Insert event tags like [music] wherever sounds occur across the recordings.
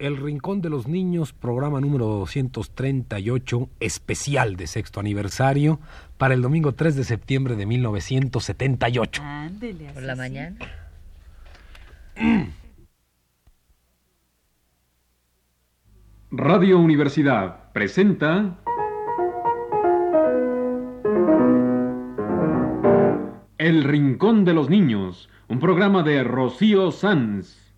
El Rincón de los Niños, programa número 238, especial de sexto aniversario, para el domingo 3 de septiembre de 1978. Ándele, así Por la sí. mañana. Radio Universidad presenta El Rincón de los Niños, un programa de Rocío Sanz.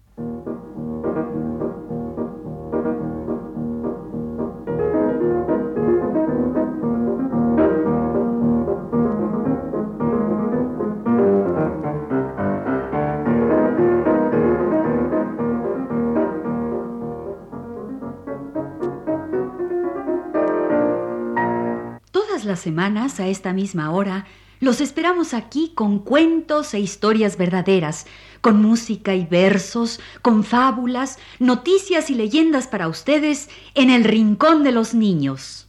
Semanas, a esta misma hora, los esperamos aquí con cuentos e historias verdaderas, con música y versos, con fábulas, noticias y leyendas para ustedes en el Rincón de los Niños.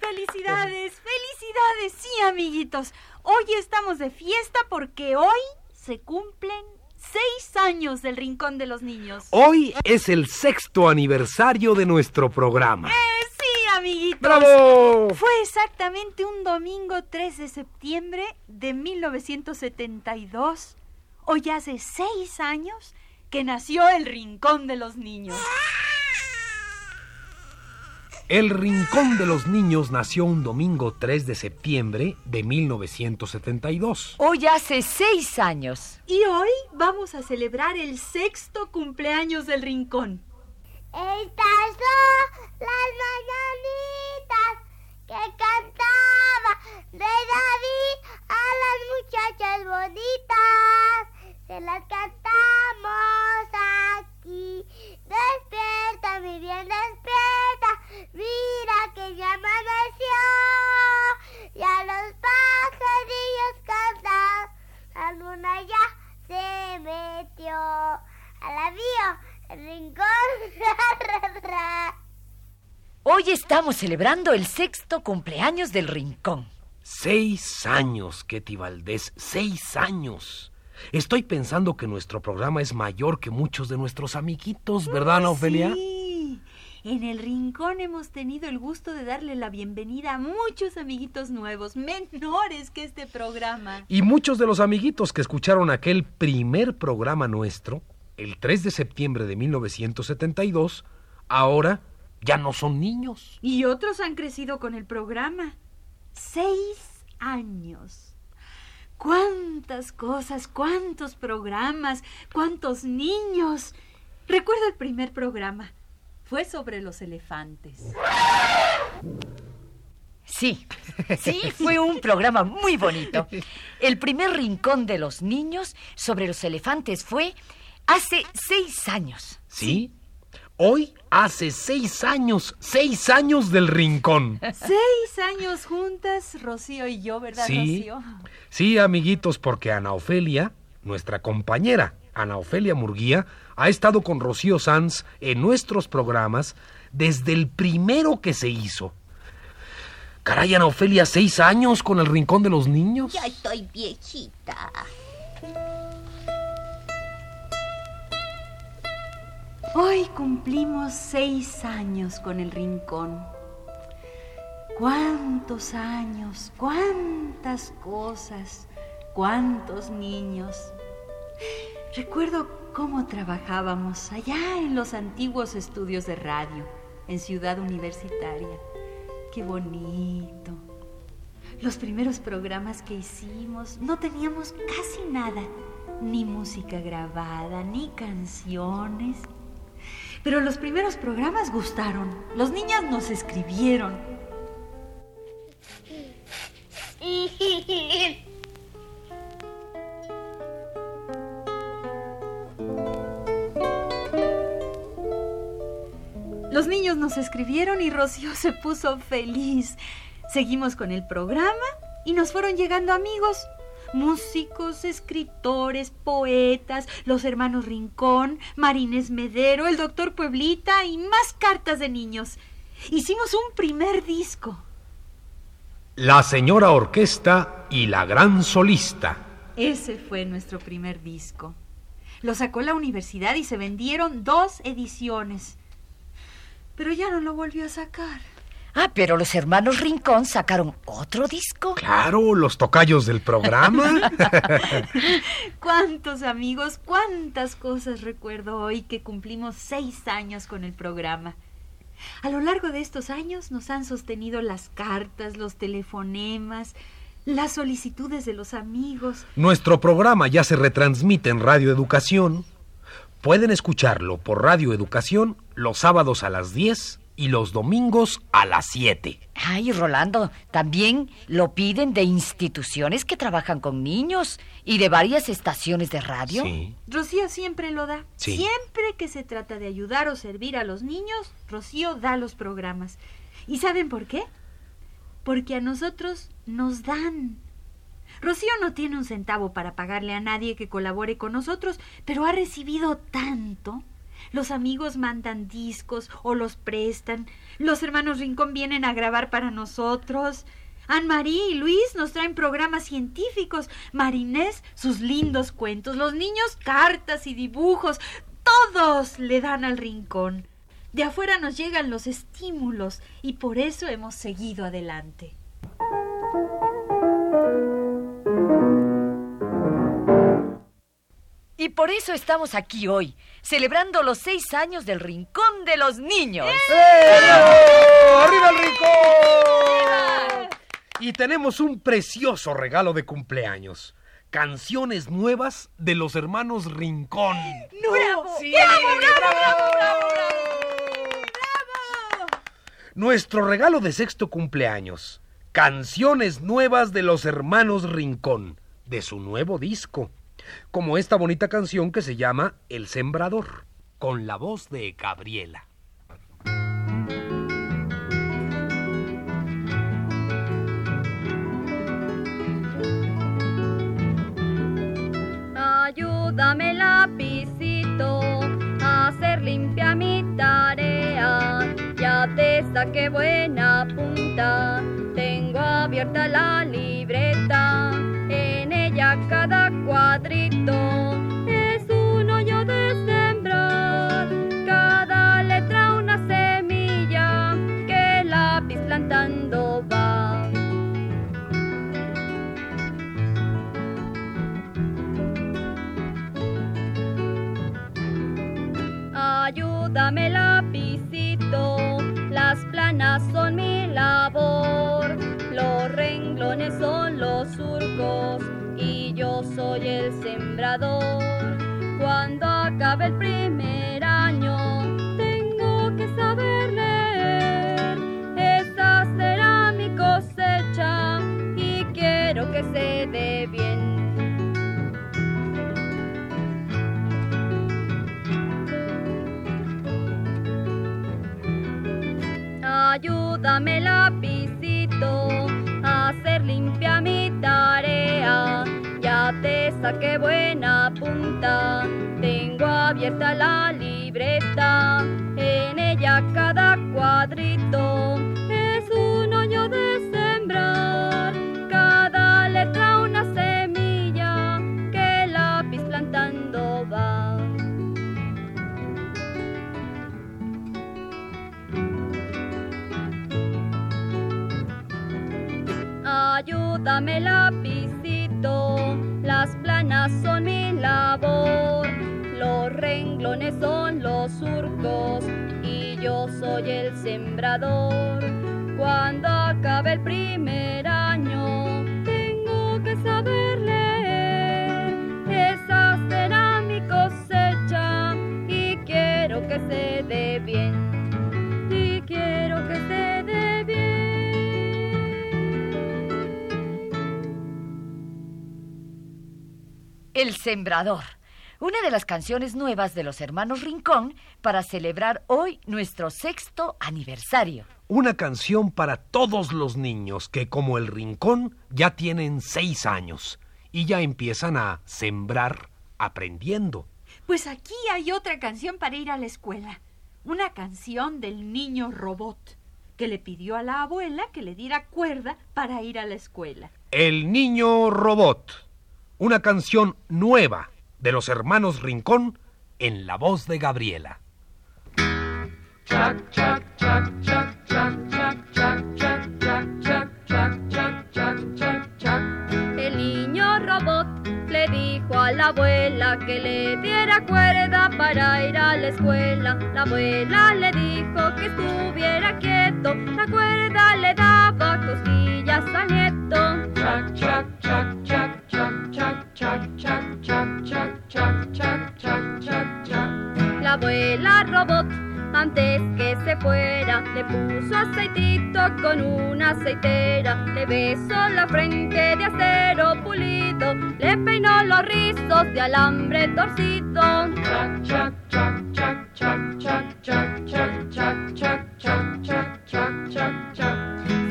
Felicidades, felicidades, sí, amiguitos. Hoy estamos de fiesta porque hoy se cumplen seis años del Rincón de los Niños. Hoy es el sexto aniversario de nuestro programa. Eh, sí, amiguitos. ¡Bravo! Fue exactamente un domingo 3 de septiembre de 1972. Hoy hace seis años que nació el Rincón de los Niños. El Rincón de los Niños nació un domingo 3 de septiembre de 1972. Hoy hace seis años. Y hoy vamos a celebrar el sexto cumpleaños del Rincón. Estas son las mañanitas que cantaba de David a las muchachas bonitas. Se las cantamos aquí. Despierta, mi bien, despierta. Mira que ya amaneció. Y a los pajarillos cantan. La luna ya se metió. A la vio, el rincón. [laughs] ra, ra, ra. Hoy estamos celebrando el sexto cumpleaños del Rincón. Seis años, Ketty Valdés, seis años. Estoy pensando que nuestro programa es mayor que muchos de nuestros amiguitos, ¿verdad, Ana Ofelia? Sí. En el rincón hemos tenido el gusto de darle la bienvenida a muchos amiguitos nuevos, menores que este programa. Y muchos de los amiguitos que escucharon aquel primer programa nuestro, el 3 de septiembre de 1972, ahora ya no son niños. Y otros han crecido con el programa. Seis años. Cuántas cosas, cuántos programas, cuántos niños. Recuerdo el primer programa. Fue sobre los elefantes. Sí, sí, fue un programa muy bonito. El primer rincón de los niños sobre los elefantes fue hace seis años. ¿Sí? Hoy hace seis años, seis años del rincón. Seis años juntas, Rocío y yo, ¿verdad, Sí. Rocío? Sí, amiguitos, porque Ana Ofelia, nuestra compañera, Ana Ofelia Murguía, ha estado con Rocío Sanz en nuestros programas desde el primero que se hizo. Caray, Ana Ofelia, seis años con el Rincón de los Niños. Ya estoy viejita. Hoy cumplimos seis años con el rincón. Cuántos años, cuántas cosas, cuántos niños. Recuerdo cómo trabajábamos allá en los antiguos estudios de radio, en Ciudad Universitaria. Qué bonito. Los primeros programas que hicimos no teníamos casi nada, ni música grabada, ni canciones. Pero los primeros programas gustaron. Los niños nos escribieron. [laughs] niños nos escribieron y Rocío se puso feliz. Seguimos con el programa y nos fueron llegando amigos. Músicos, escritores, poetas, los hermanos Rincón, Marines Medero, el doctor Pueblita y más cartas de niños. Hicimos un primer disco. La señora orquesta y la gran solista. Ese fue nuestro primer disco. Lo sacó la universidad y se vendieron dos ediciones. Pero ya no lo volvió a sacar. Ah, pero los hermanos Rincón sacaron otro disco. Claro, los tocayos del programa. [laughs] Cuántos amigos, cuántas cosas recuerdo hoy que cumplimos seis años con el programa. A lo largo de estos años nos han sostenido las cartas, los telefonemas, las solicitudes de los amigos. Nuestro programa ya se retransmite en Radio Educación. Pueden escucharlo por Radio Educación los sábados a las 10 y los domingos a las 7. Ay, Rolando, también lo piden de instituciones que trabajan con niños y de varias estaciones de radio. Sí. Rocío siempre lo da. Sí. Siempre que se trata de ayudar o servir a los niños, Rocío da los programas. ¿Y saben por qué? Porque a nosotros nos dan. Rocío no tiene un centavo para pagarle a nadie que colabore con nosotros, pero ha recibido tanto. Los amigos mandan discos o los prestan. Los hermanos Rincón vienen a grabar para nosotros. Anne-Marie y Luis nos traen programas científicos. Marinés, sus lindos cuentos. Los niños, cartas y dibujos. Todos le dan al rincón. De afuera nos llegan los estímulos y por eso hemos seguido adelante. Y por eso estamos aquí hoy, celebrando los seis años del Rincón de los Niños. ¡Arriba el rincón! Y tenemos un precioso regalo de cumpleaños. Canciones nuevas de los hermanos Rincón. ¡Bravo! Sí, ¡Bravo, bravo, Nuestro regalo de sexto cumpleaños. Canciones nuevas de los hermanos Rincón, de su nuevo disco. Como esta bonita canción que se llama El Sembrador, con la voz de Gabriela. Ayúdame lapicito a hacer limpia mi tarea. Ya te saqué buena punta, tengo abierta la libreta. En ella cada cuadrito es un hoyo de sembrar. Cada letra una semilla que el lápiz plantando va. Ayúdame Cuando acabe el primer te saqué buena punta, tengo abierta la libreta. En ella cada cuadrito es un hoyo de sembrar. Cada letra una semilla que el lápiz plantando va. Ayúdame lapicito, soy el sembrador. Cuando acabe el primer año, tengo que saber leer. Esa será mi cosecha y quiero que se dé bien. Y quiero que se dé bien. El Sembrador, una de las canciones nuevas de los hermanos Rincón para celebrar hoy nuestro sexto aniversario. Una canción para todos los niños que, como el Rincón, ya tienen seis años y ya empiezan a sembrar aprendiendo. Pues aquí hay otra canción para ir a la escuela. Una canción del niño robot. que le pidió a la abuela que le diera cuerda para ir a la escuela. El niño robot. Una canción nueva de los hermanos Rincón en la voz de Gabriela. El niño robot le dijo a la abuela que le diera cuerda para ir a la escuela. La abuela le dijo que estuviera quieto, la cuerda le daba cosquillas al nieto. La abuela robot antes que se fuera le puso aceitito con una aceitera, le besó la frente de acero pulido, le peinó los rizos de alambre torcido.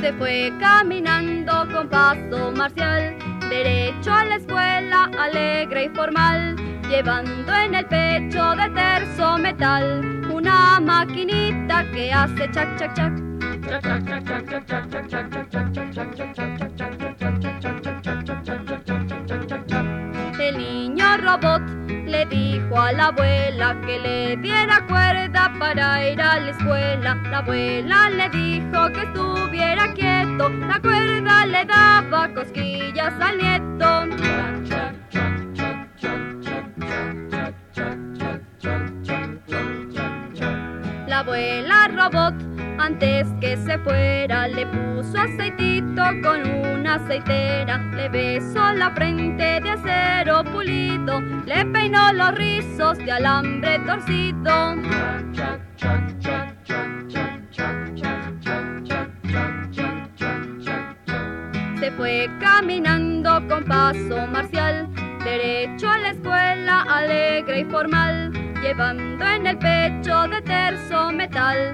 Se fue caminando con paso marcial, derecho a la escuela, alegre y formal, llevando en el pecho de terzo metal una maquinita que hace chac chac chac. El le dijo a la abuela que le diera cuerda para ir a la escuela. La abuela le dijo que estuviera quieto, la cuerda le daba cosquillas al nieto. La abuela robot antes que se fuera le puso aceitito con una aceitera, le besó la frente de acero pulido, le peinó los rizos de alambre torcido. Se fue caminando con paso marcial, derecho a la escuela, alegre y formal, llevando en el pecho de terzo metal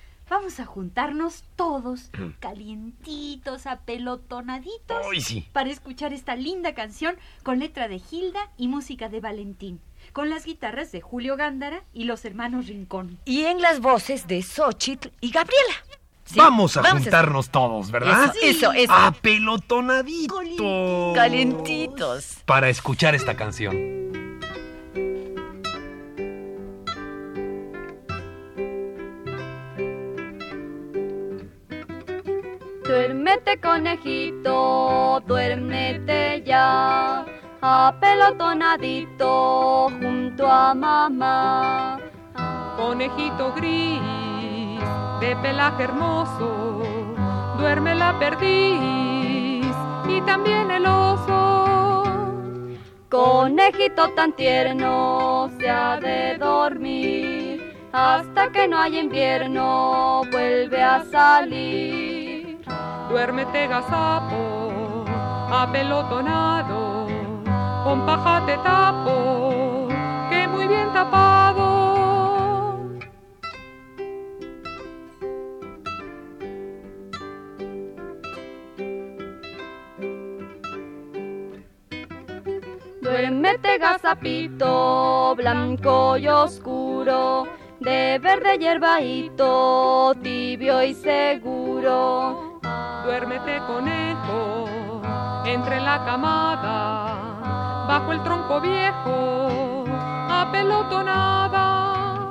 vamos a juntarnos todos, [clears throat] calientitos, apelotonaditos, ¡Ay, sí! para escuchar esta linda canción con letra de Hilda y música de Valentín, con las guitarras de Julio Gándara y los hermanos Rincón. Y en las voces de Xochitl y Gabriela. ¿Sí? Vamos a juntarnos todos, ¿verdad? Eso, eso, eso. Apelotonaditos. Calentitos. Para escuchar esta canción. Conejito, duérmete ya, apelotonadito junto a mamá. Conejito gris, de pelaje hermoso, duerme la perdiz y también el oso. Conejito tan tierno se ha de dormir, hasta que no haya invierno vuelve a salir. Duérmete gazapo, apelotonado, con paja te tapo, que muy bien tapado. Duérmete gazapito, blanco y oscuro, de verde hierbaíto, tibio y seguro. Duérmete conejo, entre la camada, bajo el tronco viejo, apelotonada.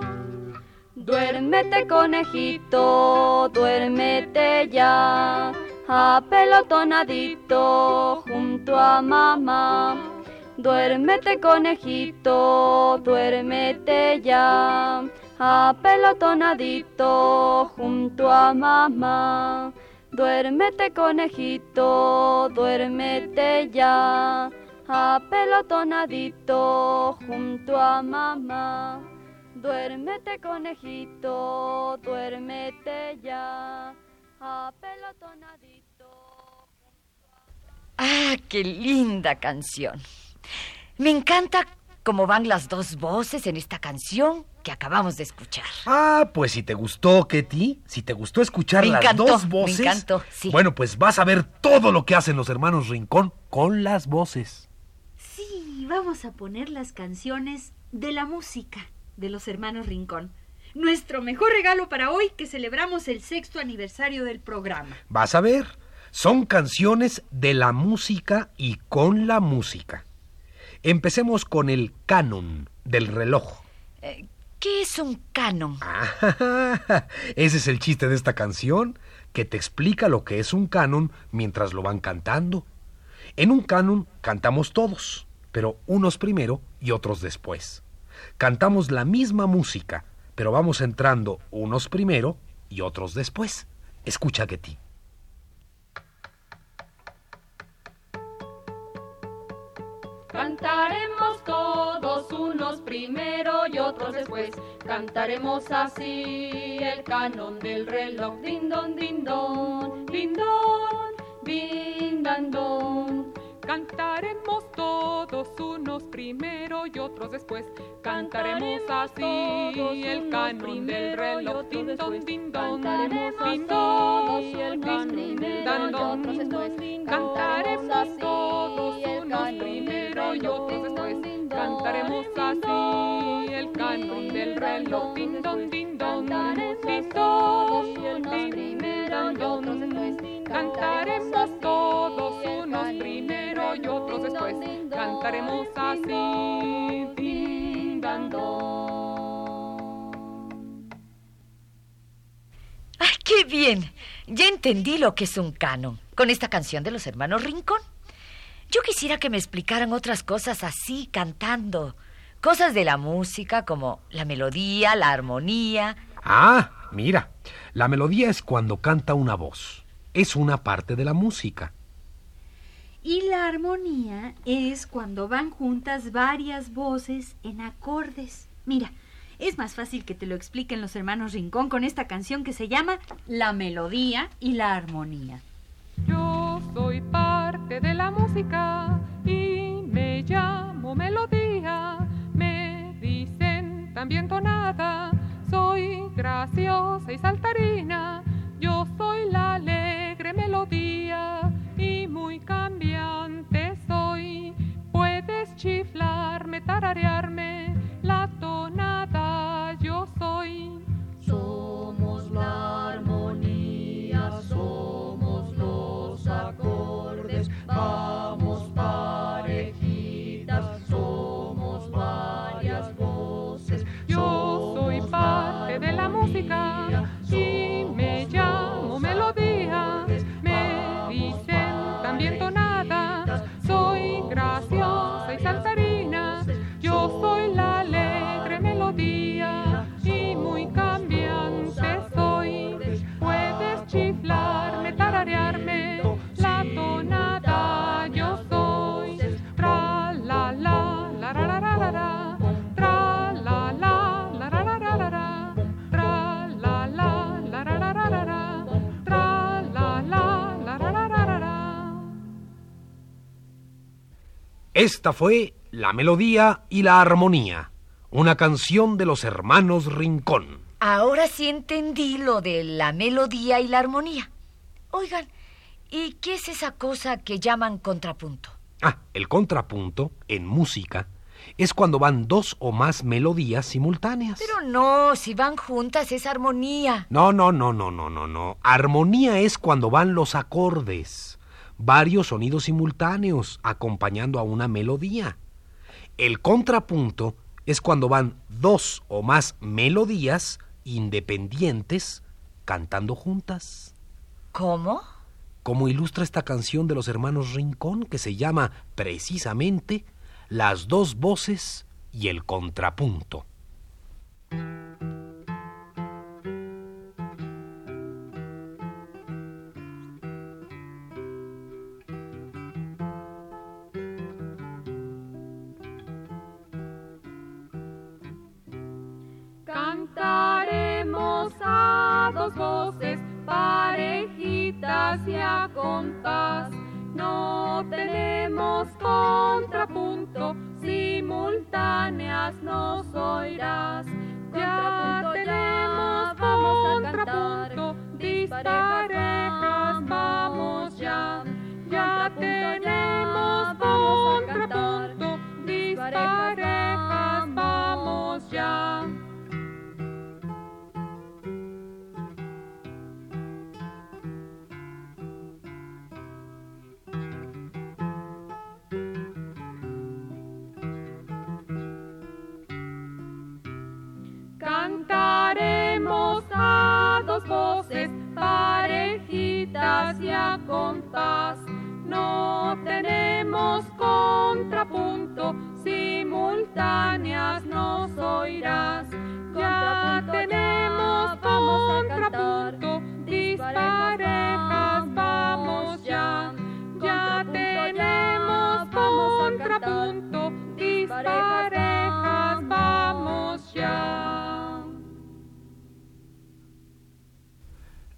Duérmete conejito, duérmete ya, apelotonadito junto a mamá. Duérmete conejito, duérmete ya, apelotonadito junto a mamá. Duérmete conejito, duérmete ya, apelotonadito junto a mamá. Duérmete conejito, duérmete ya, apelotonadito. Ah, qué linda canción. Me encanta cómo van las dos voces en esta canción que acabamos de escuchar. Ah, pues si te gustó, Ketty, si te gustó escuchar Me las encantó, dos me voces. encantó, sí. Bueno, pues vas a ver todo lo que hacen los hermanos Rincón con las voces. Sí, vamos a poner las canciones de la música de los hermanos Rincón. Nuestro mejor regalo para hoy que celebramos el sexto aniversario del programa. Vas a ver, son canciones de la música y con la música. Empecemos con el canon del reloj. Eh, ¿Qué es un canon? Ah, [laughs] ese es el chiste de esta canción, que te explica lo que es un canon mientras lo van cantando. En un canon cantamos todos, pero unos primero y otros después. Cantamos la misma música, pero vamos entrando unos primero y otros después. Escucha, Getty. Unos primero y otros después. Cantaremos así el canon del reloj. Din don, din don, din don, din dan don. Cantaremos todos unos primero y otros después. Cantaremos Cantaremos así el canon del reloj. Din don, din don, din el don, canon dan. Cantaremos todos unos primero y del otros reloj. Din don, din don, din todos unos primero y otros después. Cantaremos todos unos primero y otros después. Cantaremos así. Din dan don. ¡Ay, qué bien! Ya entendí lo que es un canon con esta canción de los hermanos Rincón. Yo quisiera que me explicaran otras cosas así, cantando. Cosas de la música como la melodía, la armonía. Ah, mira, la melodía es cuando canta una voz. Es una parte de la música. Y la armonía es cuando van juntas varias voces en acordes. Mira, es más fácil que te lo expliquen los hermanos Rincón con esta canción que se llama La melodía y la armonía. Yo soy parte de la música también tonada, soy graciosa y saltarina. Yo soy la alegre melodía y muy cambiante soy. Puedes chiflarme, tararearme, la tonada yo soy. Esta fue La melodía y la armonía, una canción de los hermanos Rincón. Ahora sí entendí lo de la melodía y la armonía. Oigan, ¿y qué es esa cosa que llaman contrapunto? Ah, el contrapunto, en música, es cuando van dos o más melodías simultáneas. Pero no, si van juntas es armonía. No, no, no, no, no, no, no. Armonía es cuando van los acordes, varios sonidos simultáneos acompañando a una melodía. El contrapunto es cuando van dos o más melodías independientes cantando juntas. ¿Cómo? Como ilustra esta canción de los hermanos Rincón que se llama precisamente Las dos voces y el contrapunto. Dos voces, parejitas y a compás. No tenemos contrapunto, simultáneas nos oirás. Ya Contrapunto, tenemos vamos a cantar. contrapunto,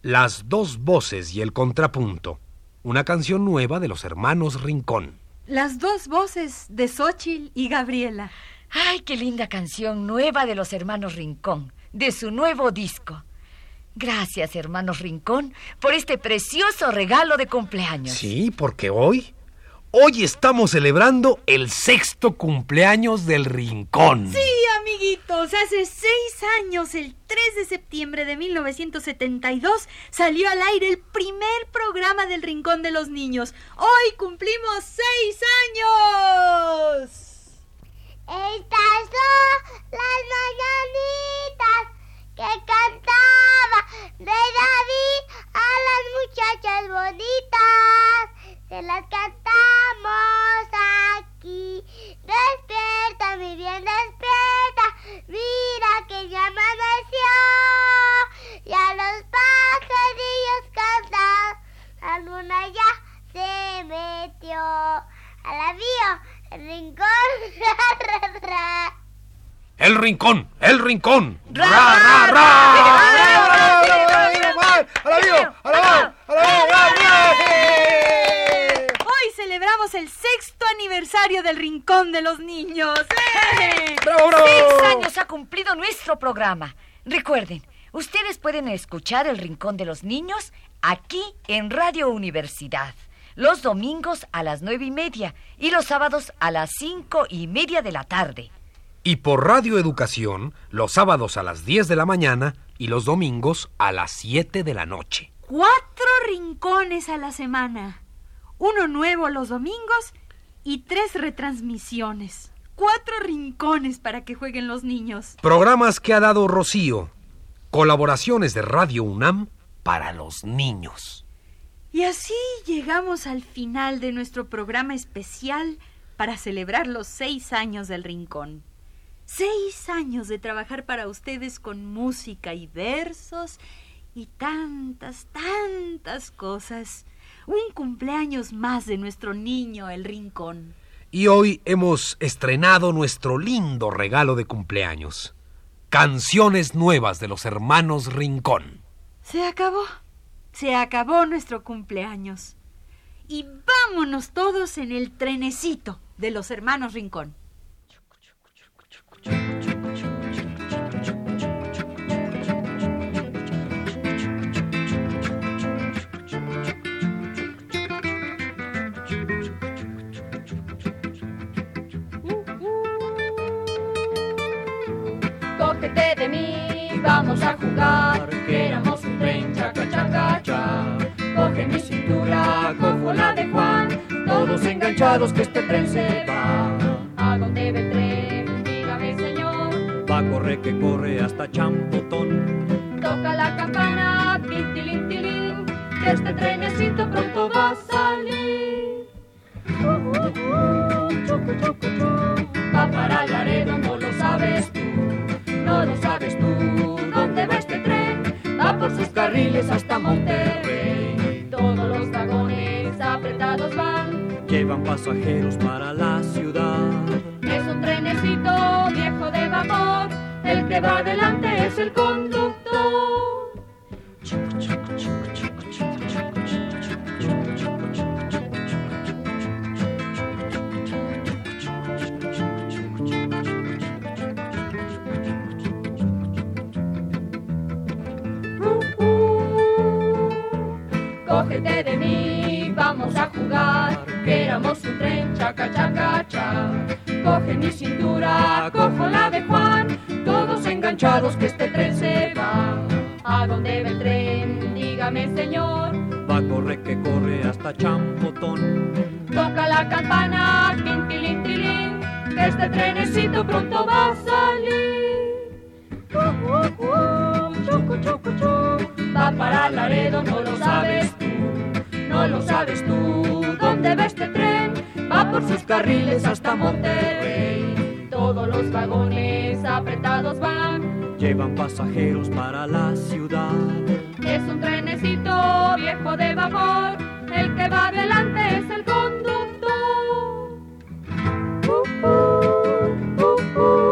Las dos voces y el contrapunto. Una canción nueva de los hermanos Rincón. Las dos voces de Xochitl y Gabriela. Ay, qué linda canción nueva de los hermanos Rincón, de su nuevo disco. Gracias, hermanos Rincón, por este precioso regalo de cumpleaños. Sí, porque hoy, hoy estamos celebrando el sexto cumpleaños del Rincón. Sí, amiguitos, hace seis años, el 3 de septiembre de 1972, salió al aire el primer programa del Rincón de los Niños. Hoy cumplimos seis años. Estas son las mañanitas que cantaba de David a las muchachas bonitas. Se las cantamos aquí. Despierta, mi bien, despierta. Mira que ya amaneció. Y a los pajarillos cantan. La luna ya se metió. A la vio, el rincón. ra, ra, ra. El Rincón, el Rincón. ¡Ra, ra, ra! Celebramos el sexto aniversario del Rincón de los Niños. ¡Eh! Seis años ha cumplido nuestro programa. Recuerden, ustedes pueden escuchar El Rincón de los Niños aquí en Radio Universidad. Los domingos a las nueve y media y los sábados a las cinco y media de la tarde. Y por Radio Educación, los sábados a las 10 de la mañana y los domingos a las 7 de la noche. Cuatro rincones a la semana. Uno nuevo los domingos y tres retransmisiones. Cuatro rincones para que jueguen los niños. Programas que ha dado Rocío. Colaboraciones de Radio UNAM para los niños. Y así llegamos al final de nuestro programa especial para celebrar los seis años del Rincón. Seis años de trabajar para ustedes con música y versos y tantas, tantas cosas. Un cumpleaños más de nuestro niño, el Rincón. Y hoy hemos estrenado nuestro lindo regalo de cumpleaños. Canciones nuevas de los hermanos Rincón. Se acabó. Se acabó nuestro cumpleaños. Y vámonos todos en el trenecito de los hermanos Rincón. Vamos a jugar, que éramos un tren, chaca, chaca, cha. Coge mi cintura, cojo la de Juan, todos enganchados que este tren se va. ¿A dónde va el tren? Dígame, señor. Va a correr que corre hasta Champotón. Toca la campana, tintilín, tilín, que este trenecito pronto va a salir. Va para Laredo, no lo sabes tú, no lo sabes tú. ¿Dónde va este tren? Va por sus carriles hasta Monterrey. Todos los vagones apretados van, Llevan pasajeros para la ciudad. es un trenecito viejo de vapor, el que va adelante es el conductor. Vamos a jugar, que éramos un tren, chaca, chaca, cha. Coge mi cintura, cojo la de Juan, todos enganchados que este tren se va. ¿A dónde va el tren? Dígame, señor. Va a correr que corre hasta Champotón. Toca la campana, tin, tilín, que este trenecito pronto va a salir. Uh, uh, uh, chucu, chucu, chu. Va para Laredo, no lo sabes no lo sabes tú. ¿Dónde va este tren? Va por sus carriles hasta Monterrey. Todos los vagones apretados van. Llevan pasajeros para la ciudad. Es un trenecito viejo de vapor. El que va adelante es el conductor. Uh, uh, uh, uh,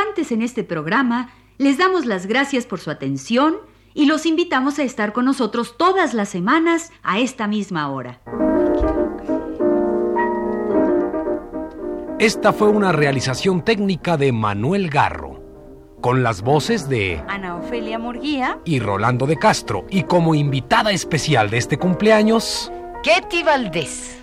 Participantes en este programa les damos las gracias por su atención y los invitamos a estar con nosotros todas las semanas a esta misma hora. Esta fue una realización técnica de Manuel Garro, con las voces de Ana Ofelia Murguía. y Rolando de Castro, y como invitada especial de este cumpleaños, Ketty Valdés.